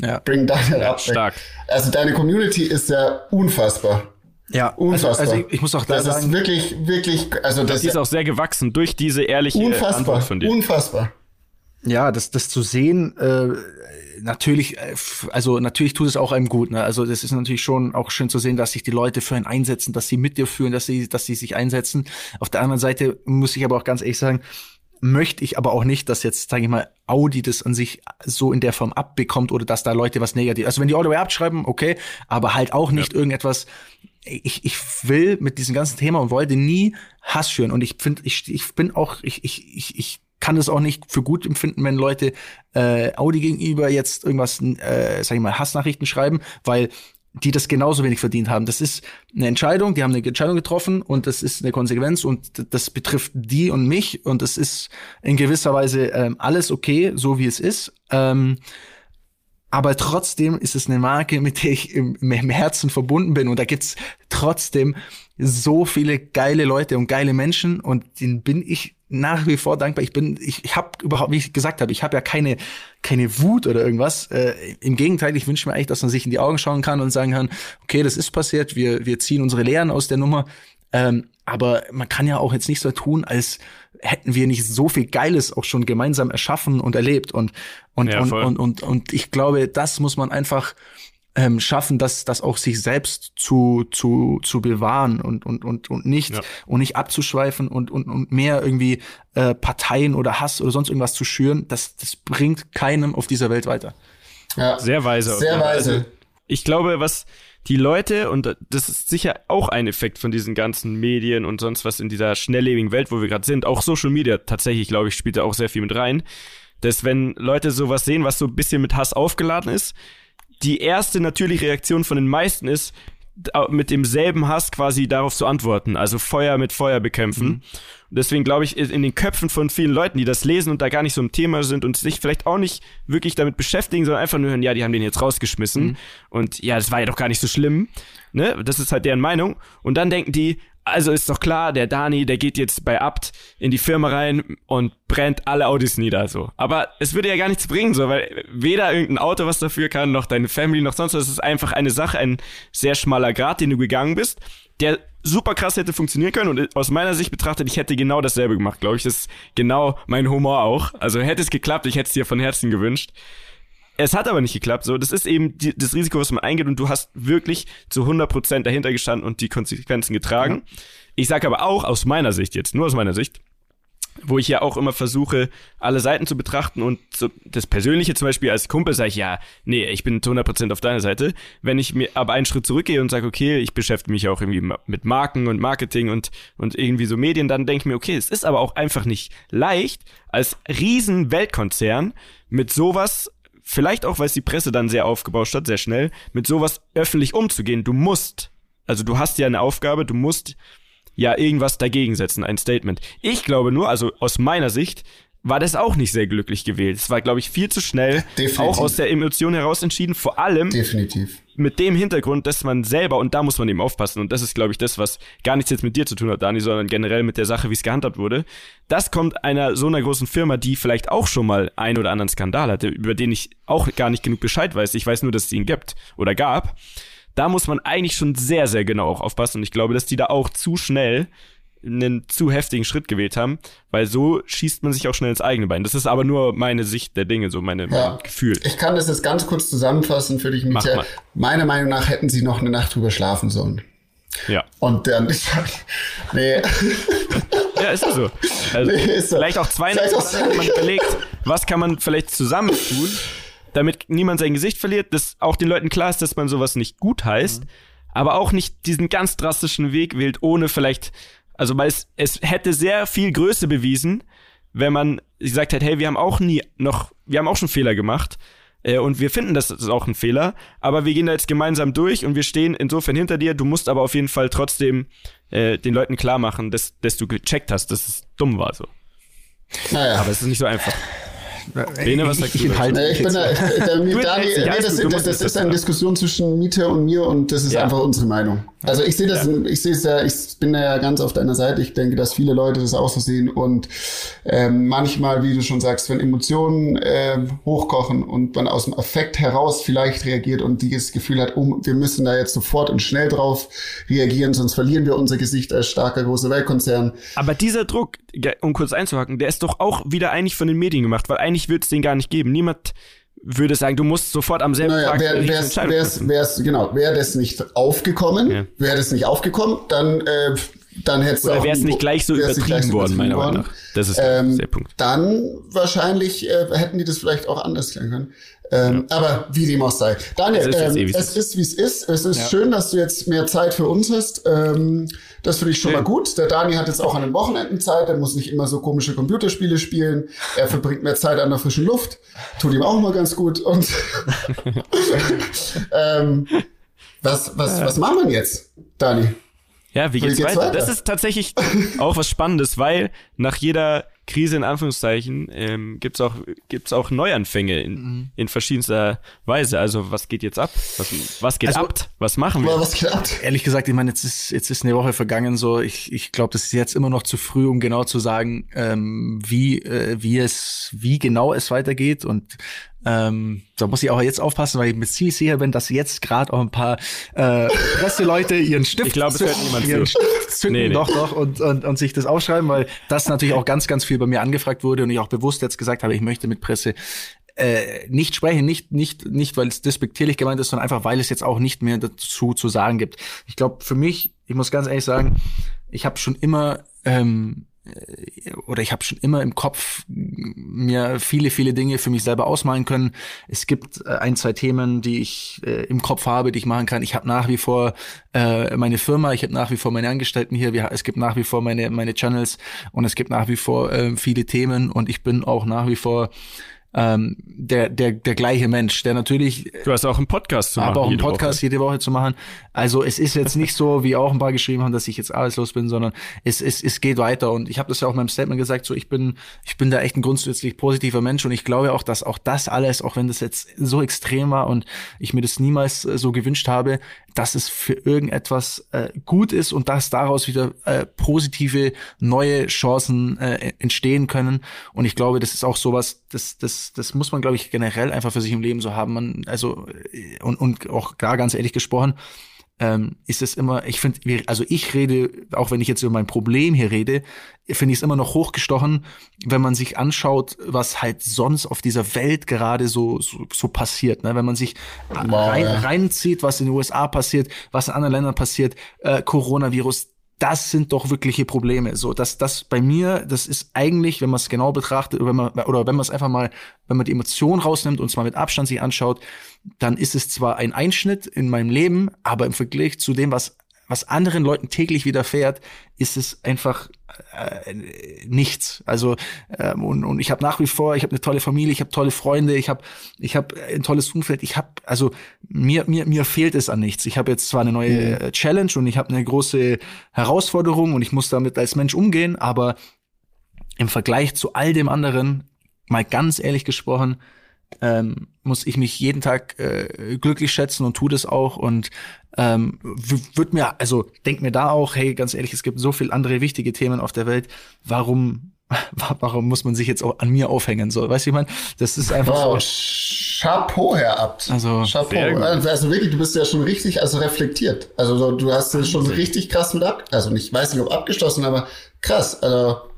Ja. Bring Daniel ja, up. Stark. Also deine Community ist ja unfassbar. Ja, unfassbar. Also, also ich, ich, muss auch da das sagen, ist wirklich, wirklich, also das, das ist auch sehr gewachsen durch diese ehrliche unfassbar, Antwort von dir. Unfassbar ja, das, das zu sehen, äh, natürlich, äh, also natürlich tut es auch einem gut. Ne? Also das ist natürlich schon auch schön zu sehen, dass sich die Leute für einen einsetzen, dass sie mit dir fühlen, dass sie, dass sie sich einsetzen. Auf der anderen Seite muss ich aber auch ganz ehrlich sagen, möchte ich aber auch nicht, dass jetzt, sage ich mal, Audi das an sich so in der Form abbekommt oder dass da Leute was negativ. Also wenn die Audio abschreiben, okay, aber halt auch nicht ja. irgendetwas. Ich, ich will mit diesem ganzen Thema und wollte nie Hass schüren. Und ich finde, ich, ich bin auch, ich, ich, ich, ich kann es auch nicht für gut empfinden, wenn Leute äh, Audi gegenüber jetzt irgendwas, äh, sag ich mal, Hassnachrichten schreiben, weil die das genauso wenig verdient haben. Das ist eine Entscheidung, die haben eine Entscheidung getroffen und das ist eine Konsequenz und das betrifft die und mich und es ist in gewisser Weise ähm, alles okay, so wie es ist. Ähm, aber trotzdem ist es eine Marke, mit der ich im, im Herzen verbunden bin und da gibt's trotzdem so viele geile Leute und geile Menschen und denen bin ich nach wie vor dankbar. Ich bin, ich, ich habe überhaupt, wie ich gesagt habe, ich habe ja keine, keine Wut oder irgendwas. Äh, Im Gegenteil, ich wünsche mir eigentlich, dass man sich in die Augen schauen kann und sagen kann, okay, das ist passiert, wir, wir ziehen unsere Lehren aus der Nummer. Ähm, aber man kann ja auch jetzt nicht so tun, als hätten wir nicht so viel Geiles auch schon gemeinsam erschaffen und erlebt. Und, und, ja, und, und, und, und ich glaube, das muss man einfach ähm, schaffen, das, das auch sich selbst zu, zu, zu bewahren und, und, und, und nicht, ja. und nicht abzuschweifen und, und, und mehr irgendwie äh, Parteien oder Hass oder sonst irgendwas zu schüren, das, das bringt keinem auf dieser Welt weiter. Ja. Sehr weise. Sehr weise. Also, ich glaube, was die Leute, und das ist sicher auch ein Effekt von diesen ganzen Medien und sonst was in dieser schnelllebigen Welt, wo wir gerade sind, auch Social Media tatsächlich, glaube ich, spielt da auch sehr viel mit rein, dass wenn Leute sowas sehen, was so ein bisschen mit Hass aufgeladen ist, die erste natürliche Reaktion von den meisten ist, mit demselben Hass quasi darauf zu antworten, also Feuer mit Feuer bekämpfen. Mhm. Und deswegen glaube ich, in den Köpfen von vielen Leuten, die das lesen und da gar nicht so im Thema sind und sich vielleicht auch nicht wirklich damit beschäftigen, sondern einfach nur hören, ja, die haben den jetzt rausgeschmissen mhm. und ja, das war ja doch gar nicht so schlimm. Ne? Das ist halt deren Meinung. Und dann denken die, also ist doch klar, der Dani, der geht jetzt bei Abt in die Firma rein und brennt alle Autos nieder, so. Aber es würde ja gar nichts bringen, so, weil weder irgendein Auto was dafür kann, noch deine Family, noch sonst was. Es ist einfach eine Sache, ein sehr schmaler Grad, den du gegangen bist, der super krass hätte funktionieren können und aus meiner Sicht betrachtet, ich hätte genau dasselbe gemacht, glaube ich. Das ist genau mein Humor auch. Also hätte es geklappt, ich hätte es dir von Herzen gewünscht. Es hat aber nicht geklappt. So, das ist eben die, das Risiko, was man eingeht und du hast wirklich zu 100% dahinter gestanden und die Konsequenzen getragen. Ja. Ich sage aber auch aus meiner Sicht jetzt, nur aus meiner Sicht, wo ich ja auch immer versuche, alle Seiten zu betrachten und so das Persönliche zum Beispiel als Kumpel sage ich, ja, nee, ich bin zu 100% auf deiner Seite. Wenn ich mir aber einen Schritt zurückgehe und sage, okay, ich beschäftige mich auch irgendwie mit Marken und Marketing und, und irgendwie so Medien, dann denke ich mir, okay, es ist aber auch einfach nicht leicht, als riesen Weltkonzern mit sowas vielleicht auch, weil es die Presse dann sehr aufgebauscht hat, sehr schnell, mit sowas öffentlich umzugehen. Du musst, also du hast ja eine Aufgabe, du musst ja irgendwas dagegen setzen, ein Statement. Ich glaube nur, also aus meiner Sicht, war das auch nicht sehr glücklich gewählt. Es war, glaube ich, viel zu schnell, Definitiv. auch aus der Emotion heraus entschieden. Vor allem Definitiv. Mit dem Hintergrund, dass man selber, und da muss man eben aufpassen, und das ist, glaube ich, das, was gar nichts jetzt mit dir zu tun hat, Dani, sondern generell mit der Sache, wie es gehandhabt wurde. Das kommt einer so einer großen Firma, die vielleicht auch schon mal einen oder anderen Skandal hatte, über den ich auch gar nicht genug Bescheid weiß. Ich weiß nur, dass es ihn gibt oder gab. Da muss man eigentlich schon sehr, sehr genau auch aufpassen. Und ich glaube, dass die da auch zu schnell einen zu heftigen Schritt gewählt haben, weil so schießt man sich auch schnell ins eigene Bein. Das ist aber nur meine Sicht der Dinge, so meine, ja. mein Gefühl. Ich kann das jetzt ganz kurz zusammenfassen für dich, Michael. Meiner Meinung nach hätten sie noch eine Nacht drüber schlafen sollen. Ja. Und dann ist nee. Ja, ist so. Also nee, ist so. Vielleicht auch zwei Nächte, dann man überlegt, was kann man vielleicht zusammen tun, damit niemand sein Gesicht verliert, dass auch den Leuten klar ist, dass man sowas nicht gut heißt, mhm. aber auch nicht diesen ganz drastischen Weg wählt, ohne vielleicht also weil es, es hätte sehr viel Größe bewiesen, wenn man gesagt hätte, hey, wir haben auch nie noch, wir haben auch schon Fehler gemacht äh, und wir finden, das ist auch ein Fehler, aber wir gehen da jetzt gemeinsam durch und wir stehen insofern hinter dir. Du musst aber auf jeden Fall trotzdem äh, den Leuten klar machen, dass, dass du gecheckt hast, dass es dumm war so. Naja. Aber es ist nicht so einfach. Bene, was sagst ich, du? Halt ich bin da, nee, das, das, das ist eine Diskussion zwischen Mieter und mir und das ist ja. einfach unsere Meinung. Also ich sehe das, ja. ich sehe es ja, ich bin da ja ganz auf deiner Seite. Ich denke, dass viele Leute das auch so sehen und ähm, manchmal, wie du schon sagst, wenn Emotionen äh, hochkochen und man aus dem Affekt heraus vielleicht reagiert und dieses Gefühl hat, oh, wir müssen da jetzt sofort und schnell drauf reagieren, sonst verlieren wir unser Gesicht als starker großer Weltkonzern. Aber dieser Druck, um kurz einzuhaken, der ist doch auch wieder eigentlich von den Medien gemacht, weil eigentlich wird es den gar nicht geben. Niemand würde sagen, du musst sofort am selben naja, Tag wär, wär's, wär's, wär's, genau, wäre das nicht aufgekommen, ja. wäre das nicht aufgekommen, dann äh, dann hätte es Oder wäre es nicht gleich so übertrieben gleich worden, meiner Meinung nach. Das ist ähm, der Punkt. Dann wahrscheinlich äh, hätten die das vielleicht auch anders klären können. Ähm, ja. Aber wie dem auch sei. Daniel, es ist, ähm, es ist wie es ist. Es ist ja. schön, dass du jetzt mehr Zeit für uns hast. Ähm, das finde ich schon schön. mal gut. Der Dani hat jetzt auch an den Wochenenden Zeit. Er muss nicht immer so komische Computerspiele spielen. Er verbringt mehr Zeit an der frischen Luft. Tut ihm auch mal ganz gut. Und ähm, was, was, was machen wir jetzt, Dani? Ja, wie geht's, geht's weiter? weiter? Das ist tatsächlich auch was Spannendes, weil nach jeder Krise in Anführungszeichen ähm, gibt's auch gibt's auch Neuanfänge in, mhm. in verschiedenster Weise. Also was geht jetzt ab? Was, was geht also, ab? Was machen wir? Was geht ab? Ehrlich gesagt, ich meine, jetzt ist jetzt ist eine Woche vergangen. So, ich ich glaube, das ist jetzt immer noch zu früh, um genau zu sagen, ähm, wie äh, wie es wie genau es weitergeht und ähm, da muss ich auch jetzt aufpassen, weil ich mir ziemlich sicher bin, dass jetzt gerade auch ein paar äh, Presseleute ihren Stift ich glaube, zücken, niemand ihren Stift zücken nee, nee. doch doch und, und, und sich das aufschreiben, weil das natürlich auch ganz, ganz viel bei mir angefragt wurde und ich auch bewusst jetzt gesagt habe, ich möchte mit Presse äh, nicht sprechen, nicht, nicht, nicht, weil es despektierlich gemeint ist, sondern einfach, weil es jetzt auch nicht mehr dazu zu sagen gibt. Ich glaube, für mich, ich muss ganz ehrlich sagen, ich habe schon immer ähm, äh, oder ich habe schon immer im Kopf mir viele, viele Dinge für mich selber ausmalen können. Es gibt äh, ein, zwei Themen, die ich äh, im Kopf habe, die ich machen kann. Ich habe nach wie vor äh, meine Firma, ich habe nach wie vor meine Angestellten hier, es gibt nach wie vor meine, meine Channels und es gibt nach wie vor viele Themen und ich bin auch nach wie vor ähm, der, der, der gleiche Mensch, der natürlich. Du hast auch einen Podcast zu machen. Aber auch einen Podcast Woche. jede Woche zu machen. Also es ist jetzt nicht so, wie auch ein paar geschrieben haben, dass ich jetzt arbeitslos bin, sondern es, es, es geht weiter. Und ich habe das ja auch in meinem Statement gesagt, so ich bin, ich bin da echt ein grundsätzlich positiver Mensch und ich glaube auch, dass auch das alles, auch wenn das jetzt so extrem war und ich mir das niemals äh, so gewünscht habe, dass es für irgendetwas äh, gut ist und dass daraus wieder äh, positive neue Chancen äh, entstehen können. Und ich glaube, das ist auch sowas, das, das, das muss man, glaube ich, generell einfach für sich im Leben so haben. Man, also, äh, und, und auch gar ganz ehrlich gesprochen, ähm, ist es immer, ich finde, also ich rede, auch wenn ich jetzt über mein Problem hier rede, finde ich es immer noch hochgestochen, wenn man sich anschaut, was halt sonst auf dieser Welt gerade so, so, so passiert. Ne? Wenn man sich rein, reinzieht, was in den USA passiert, was in anderen Ländern passiert, äh, Coronavirus, das sind doch wirkliche Probleme. So, dass das bei mir, das ist eigentlich, wenn man es genau betrachtet, oder wenn man, oder wenn man es einfach mal, wenn man die Emotion rausnimmt und mal mit Abstand sich anschaut, dann ist es zwar ein Einschnitt in meinem Leben, aber im Vergleich zu dem, was was anderen Leuten täglich widerfährt, ist es einfach äh, nichts. Also ähm, und, und ich habe nach wie vor, ich habe eine tolle Familie, ich habe tolle Freunde, ich habe ich habe ein tolles Umfeld. Ich habe also mir mir mir fehlt es an nichts. Ich habe jetzt zwar eine neue mhm. Challenge und ich habe eine große Herausforderung und ich muss damit als Mensch umgehen, aber im Vergleich zu all dem anderen, mal ganz ehrlich gesprochen, ähm, muss ich mich jeden Tag äh, glücklich schätzen und tu das auch und ähm, wird mir, also denk mir da auch, hey, ganz ehrlich, es gibt so viel andere wichtige Themen auf der Welt. Warum, warum muss man sich jetzt auch an mir aufhängen? So, weißt du, ich meine, das ist einfach wow. so. Chapeau, Herr Abt. Also, Chapeau. Also wirklich, du bist ja schon richtig, also reflektiert. Also du hast es schon richtig krass mit ab, also ich weiß nicht, ob abgeschlossen, aber krass. Also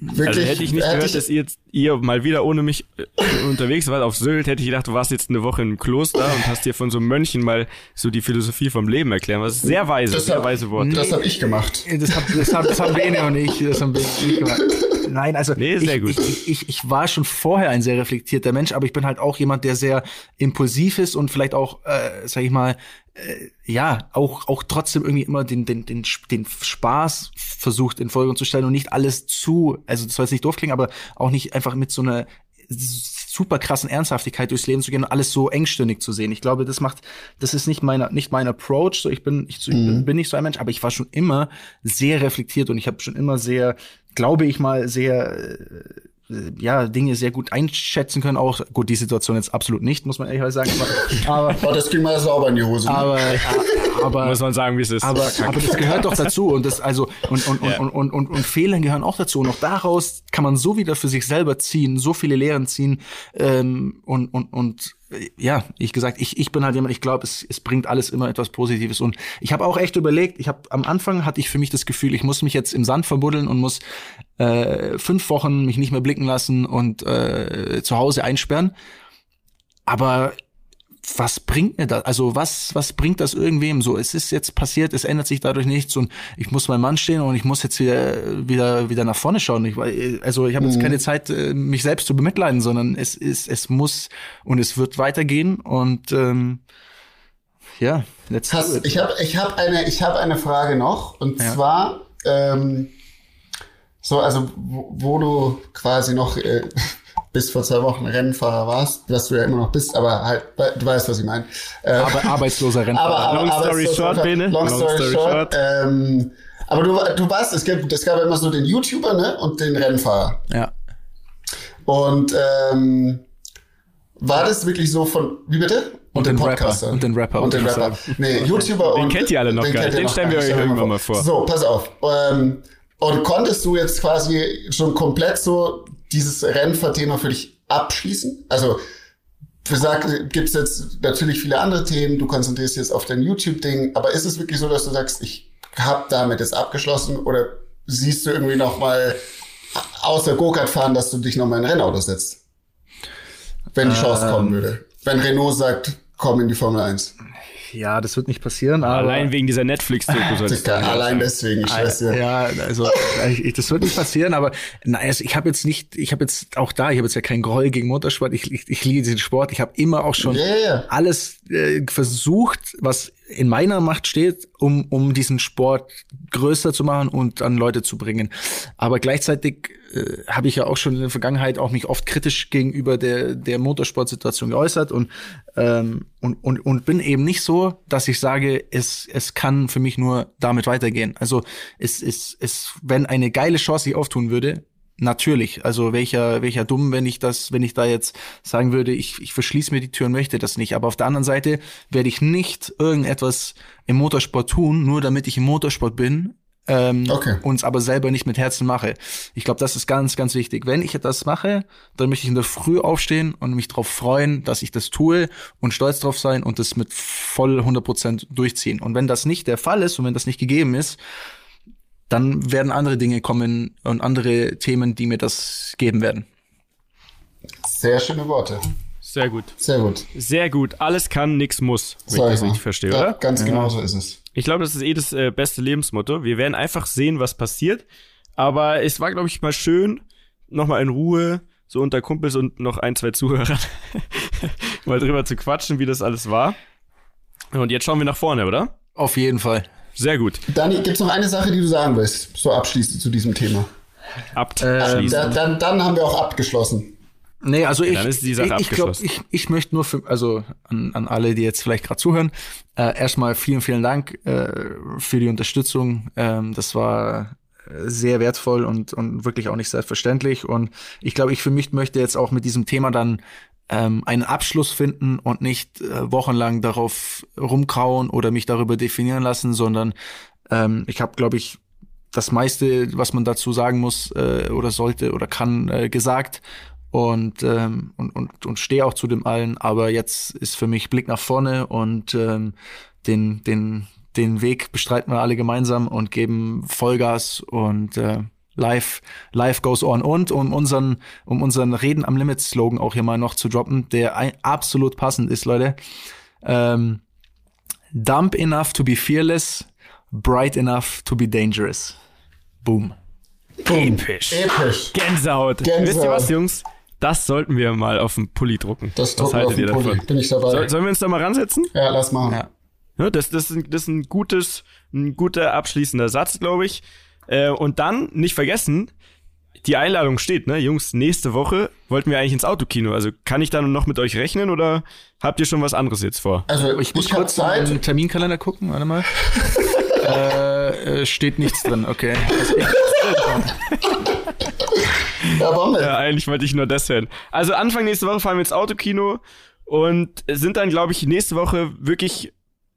Wirklich, also hätte ich nicht gehört, ich dass ihr jetzt ihr mal wieder ohne mich äh, unterwegs wart auf Sylt, hätte ich gedacht, du warst jetzt eine Woche im Kloster und hast dir von so einem Mönchen mal so die Philosophie vom Leben erklären. Was sehr weise, das sehr hab, weise Worte. Das habe ich gemacht. Das, hab, das, hab, das haben wir und ich. Das haben wir nicht gemacht. Nein, also nee, sehr ich, gut. Ich, ich, ich war schon vorher ein sehr reflektierter Mensch, aber ich bin halt auch jemand, der sehr impulsiv ist und vielleicht auch, äh, sag ich mal, äh, ja, auch, auch trotzdem irgendwie immer den, den, den, den Spaß versucht in Folge zu stellen und nicht alles zu, also das soll jetzt nicht doof klingen, aber auch nicht einfach mit so einer super krassen Ernsthaftigkeit durchs Leben zu gehen und alles so engstündig zu sehen. Ich glaube, das macht, das ist nicht meine, nicht mein Approach. So, ich bin, ich, mhm. bin nicht so ein Mensch, aber ich war schon immer sehr reflektiert und ich habe schon immer sehr, glaube ich mal, sehr äh, ja, Dinge sehr gut einschätzen können. Auch gut, die Situation jetzt absolut nicht, muss man ehrlich sagen. Aber, aber oh, das ging mal sauber in die Hose. Ne? Aber, aber muss man sagen, wie es ist. Aber, aber das gehört doch dazu und das also und und, ja. und, und, und, und Fehler gehören auch dazu. Und auch daraus kann man so wieder für sich selber ziehen, so viele Lehren ziehen ähm, und und und ja, ich gesagt, ich, ich bin halt jemand, ich glaube, es, es bringt alles immer etwas Positives. Und ich habe auch echt überlegt, ich habe am Anfang hatte ich für mich das Gefühl, ich muss mich jetzt im Sand verbuddeln und muss äh, fünf Wochen mich nicht mehr blicken lassen und äh, zu Hause einsperren. Aber was bringt mir das? Also was, was bringt das irgendwem so? Es ist jetzt passiert, es ändert sich dadurch nichts und ich muss mein Mann stehen und ich muss jetzt wieder, wieder, wieder nach vorne schauen. Ich, also ich habe jetzt mhm. keine Zeit, äh, mich selbst zu bemitleiden, sondern es ist, es muss und es wird weitergehen und ähm, ja, let's Hast, Ich habe ich hab eine, ich hab eine Frage noch und ja. zwar ähm, so, also wo, wo du quasi noch äh, bis vor zwei Wochen Rennfahrer warst, was du ja immer noch bist, aber halt, du weißt, was ich meine. Äh, aber arbeitsloser Rennfahrer. Aber, aber, long story short, Bene. Long, story, story short. short. Ähm, aber du, du weißt, es gab, es gab immer so den YouTuber ne, und den Rennfahrer. Ja. Und ähm, war das wirklich so von, wie bitte? Und, und den, den Podcaster. Und den Rapper. Und den Rapper. Nee, YouTuber den und. Den kennt ihr alle noch gar nicht. Den stellen wir euch irgendwann mal vor. So, pass auf. Ähm, und konntest du jetzt quasi schon komplett so dieses Rennfahrthema für dich abschließen? Also, für sag, gibt's jetzt natürlich viele andere Themen, du konzentrierst jetzt auf dein YouTube-Ding, aber ist es wirklich so, dass du sagst, ich habe damit jetzt abgeschlossen oder siehst du irgendwie noch mal außer Go-Kart fahren, dass du dich noch mal in ein Rennauto setzt? Wenn die Chance ähm, kommen würde. Wenn Renault sagt, komm in die Formel 1 ja, das wird nicht passieren. Aber allein wegen dieser Netflix-Doku es Allein deswegen, ich weiß ja. Ja, also ich, das wird nicht passieren, aber nein, also ich habe jetzt nicht, ich habe jetzt auch da, ich habe jetzt ja keinen Groll gegen Motorsport, ich, ich, ich liebe den Sport, ich habe immer auch schon yeah. alles äh, versucht, was in meiner Macht steht, um, um diesen Sport größer zu machen und an Leute zu bringen. Aber gleichzeitig äh, habe ich ja auch schon in der Vergangenheit auch mich oft kritisch gegenüber der, der Motorsportsituation geäußert und, ähm, und, und, und bin eben nicht so, dass ich sage, es, es kann für mich nur damit weitergehen. Also es ist, es, wenn eine geile Chance sich auftun würde, Natürlich, also welcher welcher dumm, wenn ich das, wenn ich da jetzt sagen würde, ich, ich verschließe mir die Tür und möchte das nicht. Aber auf der anderen Seite werde ich nicht irgendetwas im Motorsport tun, nur damit ich im Motorsport bin, ähm, okay. uns aber selber nicht mit Herzen mache. Ich glaube, das ist ganz, ganz wichtig. Wenn ich etwas mache, dann möchte ich in der Früh aufstehen und mich darauf freuen, dass ich das tue und stolz drauf sein und das mit voll 100 Prozent durchziehen. Und wenn das nicht der Fall ist und wenn das nicht gegeben ist, dann werden andere Dinge kommen und andere Themen, die mir das geben werden. Sehr schöne Worte. Sehr gut. Sehr gut. Sehr gut. Alles kann, nichts muss, wenn ich das richtig verstehe, ja, oder? Ganz genau ja. so ist es. Ich glaube, das ist eh das äh, beste Lebensmotto. Wir werden einfach sehen, was passiert. Aber es war, glaube ich, mal schön, nochmal in Ruhe, so unter Kumpels und noch ein, zwei Zuhörern, mal drüber zu quatschen, wie das alles war. Und jetzt schauen wir nach vorne, oder? Auf jeden Fall. Sehr gut. Dani, gibt es noch eine Sache, die du sagen willst, so abschließend zu diesem Thema? Abschließend. Ähm, da, dann, dann haben wir auch abgeschlossen. Nee, also ich, ja, dann ist die Sache ich, ich glaube, ich, ich möchte nur für, also an, an alle, die jetzt vielleicht gerade zuhören, äh, erstmal vielen, vielen Dank äh, für die Unterstützung. Ähm, das war sehr wertvoll und, und wirklich auch nicht selbstverständlich. Und ich glaube, ich für mich möchte jetzt auch mit diesem Thema dann ähm, einen Abschluss finden und nicht äh, wochenlang darauf rumkauen oder mich darüber definieren lassen, sondern ähm, ich habe, glaube ich, das meiste, was man dazu sagen muss äh, oder sollte oder kann, äh, gesagt und, ähm, und, und, und stehe auch zu dem allen. Aber jetzt ist für mich Blick nach vorne und ähm, den, den, den Weg bestreiten wir alle gemeinsam und geben Vollgas und äh, Life, life goes on. Und um unseren, um unseren Reden am Limit Slogan auch hier mal noch zu droppen, der ein, absolut passend ist, Leute. Ähm, dump enough to be fearless, bright enough to be dangerous. Boom. Boom. Episch. Episch. Gänsehaut. Gänsehaut. Wisst ihr was, Jungs? Das sollten wir mal auf den Pulli drucken. Das was haltet ihr davon? Bin ich dabei. So, sollen wir uns da mal ransetzen? Ja, lass mal. Ja. Ja, das, das, ist, das ist ein gutes, ein guter abschließender Satz, glaube ich. Äh, und dann nicht vergessen, die Einladung steht, ne? Jungs, nächste Woche wollten wir eigentlich ins Autokino. Also kann ich dann noch mit euch rechnen oder habt ihr schon was anderes jetzt vor? Also ich muss ich kurz in den Terminkalender gucken, warte mal. äh, äh, steht nichts drin, okay. ja, warum denn? Ja, eigentlich wollte ich nur das hören. Also Anfang nächste Woche fahren wir ins Autokino und sind dann, glaube ich, nächste Woche wirklich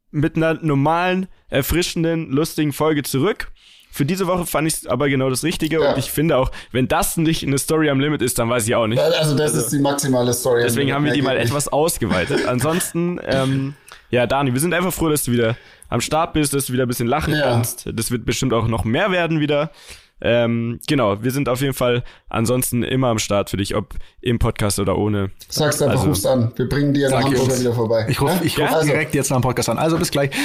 mit einer normalen, erfrischenden, lustigen Folge zurück. Für diese Woche fand ich es aber genau das Richtige ja. und ich finde auch, wenn das nicht eine Story am Limit ist, dann weiß ich auch nicht. Also das also, ist die maximale Story. Deswegen haben wir die mal etwas ausgeweitet. Ansonsten, ähm, ja, Dani, wir sind einfach froh, dass du wieder am Start bist, dass du wieder ein bisschen lachen ja. kannst. Das wird bestimmt auch noch mehr werden wieder. Ähm, genau, wir sind auf jeden Fall ansonsten immer am Start für dich, ob im Podcast oder ohne. Sag's einfach, also, rufst an. Wir bringen dir eine Hamburger wieder vorbei. Ich rufe ich ruf ja? direkt also. jetzt nach dem Podcast an. Also bis gleich.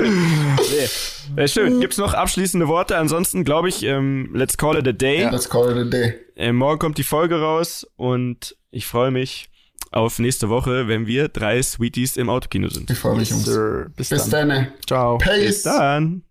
nee. Äh, schön. Gibt's noch abschließende Worte? Ansonsten glaube ich, ähm, let's call it a day. Ja, let's call it a day. Äh, morgen kommt die Folge raus und ich freue mich auf nächste Woche, wenn wir drei Sweeties im Autokino sind. Ich freue mich, Jungs. Bis, Bis dann. dann. Ciao. Peace. Bis dann.